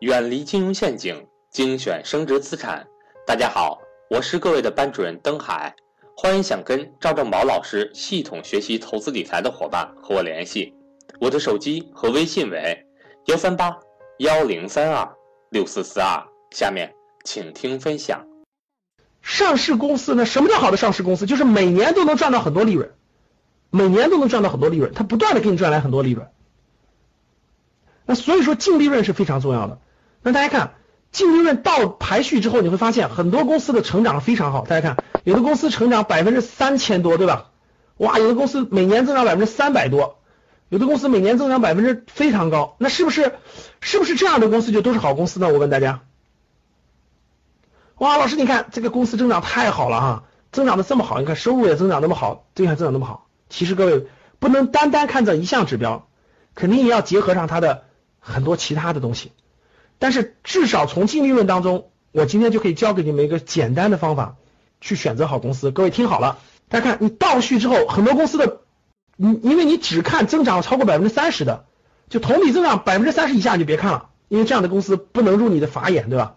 远离金融陷阱，精选升值资产。大家好，我是各位的班主任登海，欢迎想跟赵正宝老师系统学习投资理财的伙伴和我联系，我的手机和微信为幺三八幺零三二六四四二。下面请听分享。上市公司呢？什么叫好的上市公司？就是每年都能赚到很多利润，每年都能赚到很多利润，它不断的给你赚来很多利润。那所以说净利润是非常重要的。那大家看净利润到排序之后，你会发现很多公司的成长非常好。大家看，有的公司成长百分之三千多，对吧？哇，有的公司每年增长百分之三百多，有的公司每年增长百分之非常高。那是不是是不是这样的公司就都是好公司呢？我问大家。哇，老师，你看这个公司增长太好了哈，增长的这么好，你看收入也增长那么好，这还增长那么好。其实各位不能单单看这一项指标，肯定也要结合上它的很多其他的东西。但是至少从净利润当中，我今天就可以教给你们一个简单的方法，去选择好公司。各位听好了，大家看，你倒序之后，很多公司的，你因为你只看增长超过百分之三十的，就同比增长百分之三十以下你就别看了，因为这样的公司不能入你的法眼，对吧？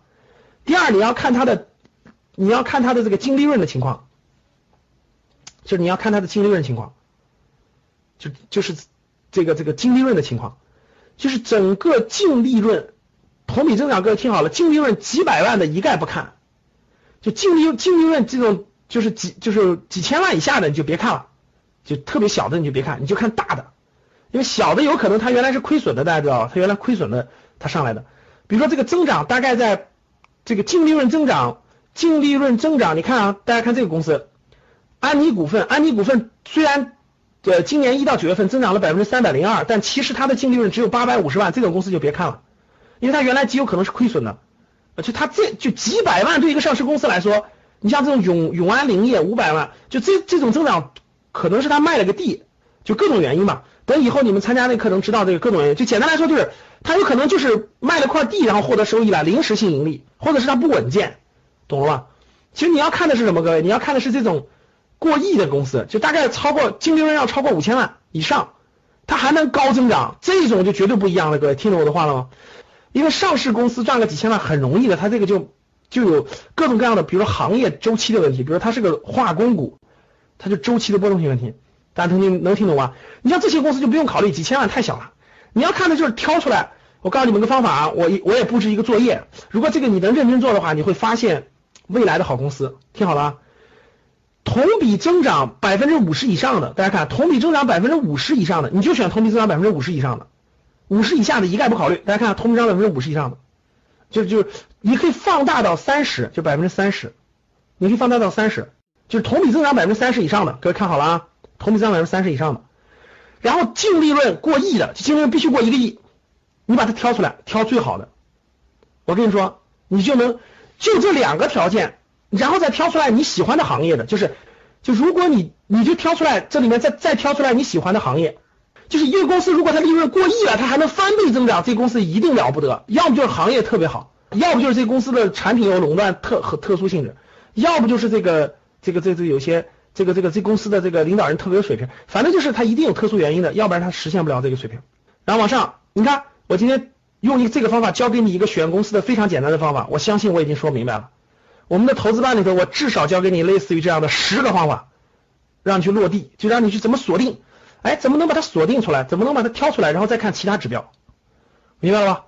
第二，你要看它的，你要看它的这个净利润的情况，就是你要看它的净利润情况，就就是这个这个净利润的情况，就是整个净利润。同比增长，各位听好了，净利润几百万的一概不看，就净利净利润这种就是几就是几千万以下的你就别看了，就特别小的你就别看，你就看大的，因为小的有可能它原来是亏损的，大家知道，它原来亏损的它上来的，比如说这个增长大概在这个净利润增长，净利润增长，你看啊，大家看这个公司，安妮股份，安妮股份虽然呃今年一到九月份增长了百分之三百零二，但其实它的净利润只有八百五十万，这种公司就别看了。因为它原来极有可能是亏损的，就它这就几百万对一个上市公司来说，你像这种永永安林业五百万，就这这种增长，可能是他卖了个地，就各种原因嘛。等以后你们参加那课能知道这个各种原因。就简单来说，就是他有可能就是卖了块地，然后获得收益了，临时性盈利，或者是它不稳健，懂了吧？其实你要看的是什么，各位？你要看的是这种过亿的公司，就大概超过净利润要超过五千万以上，它还能高增长，这种就绝对不一样了。各位，听懂我的话了吗？因为上市公司赚个几千万很容易的，它这个就就有各种各样的，比如说行业周期的问题，比如它是个化工股，它就周期的波动性问题，大家能听能听懂吗？你像这些公司就不用考虑，几千万太小了，你要看的就是挑出来。我告诉你们个方法啊，我我也布置一个作业，如果这个你能认真做的话，你会发现未来的好公司。听好了，同比增长百分之五十以上的，大家看同比增长百分之五十以上的，你就选同比增长百分之五十以上的。五十以下的一概不考虑，大家看同比增长百分之五十以上的，就就你可以放大到三十，就百分之三十，你可以放大到三十，就是同比增长百分之三十以上的，各位看好了啊，同比增长百分之三十以上的，然后净利润过亿的，净利润必须过一个亿，你把它挑出来，挑最好的，我跟你说，你就能就这两个条件，然后再挑出来你喜欢的行业的，就是就如果你你就挑出来这里面再再挑出来你喜欢的行业。就是一个公司，如果它利润过亿了，它还能翻倍增长，这公司一定了不得。要不就是行业特别好，要不就是这公司的产品有垄断特和特殊性质，要不就是这个这个这这有些这个这个这公司的这个领导人特别有水平。反正就是它一定有特殊原因的，要不然它实现不了这个水平。然后往上，你看我今天用一这个方法教给你一个选公司的非常简单的方法，我相信我已经说明白了。我们的投资班里头，我至少教给你类似于这样的十个方法，让你去落地，就让你去怎么锁定。哎，怎么能把它锁定出来？怎么能把它挑出来？然后再看其他指标，明白了吧？